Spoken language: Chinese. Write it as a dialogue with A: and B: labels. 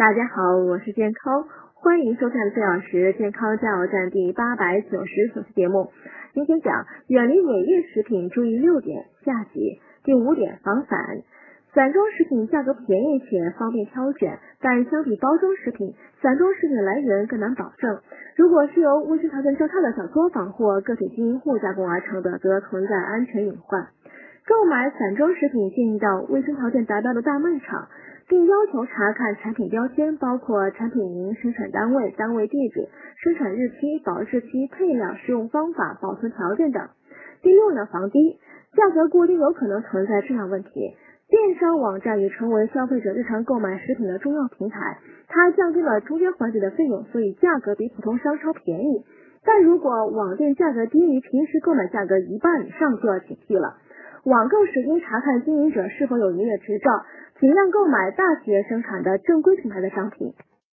A: 大家好，我是健康，欢迎收看四小时健康加油站第八百九十九期节目。今天讲远离伪劣食品，注意六点，下集。第五点，防散。散装食品价格便宜且方便挑选，但相比包装食品，散装食品来源更难保证。如果是由卫生条件较差的小作坊或个体经营户加工而成的，则存在安全隐患。购买散装食品，建议到卫生条件达标的大卖场。并要求查看产品标签，包括产品名、生产单位、单位地址、生产日期、保质期、配料、使用方法、保存条件等。第六呢，防低，价格过低有可能存在质量问题。电商网站已成为消费者日常购买食品的重要平台，它降低了中间环节的费用，所以价格比普通商超便宜。但如果网店价格低于平时购买价格一半以上，就要警惕了。网购时应查看经营者是否有营业执照。尽量购买大企业生产的正规品牌的商品。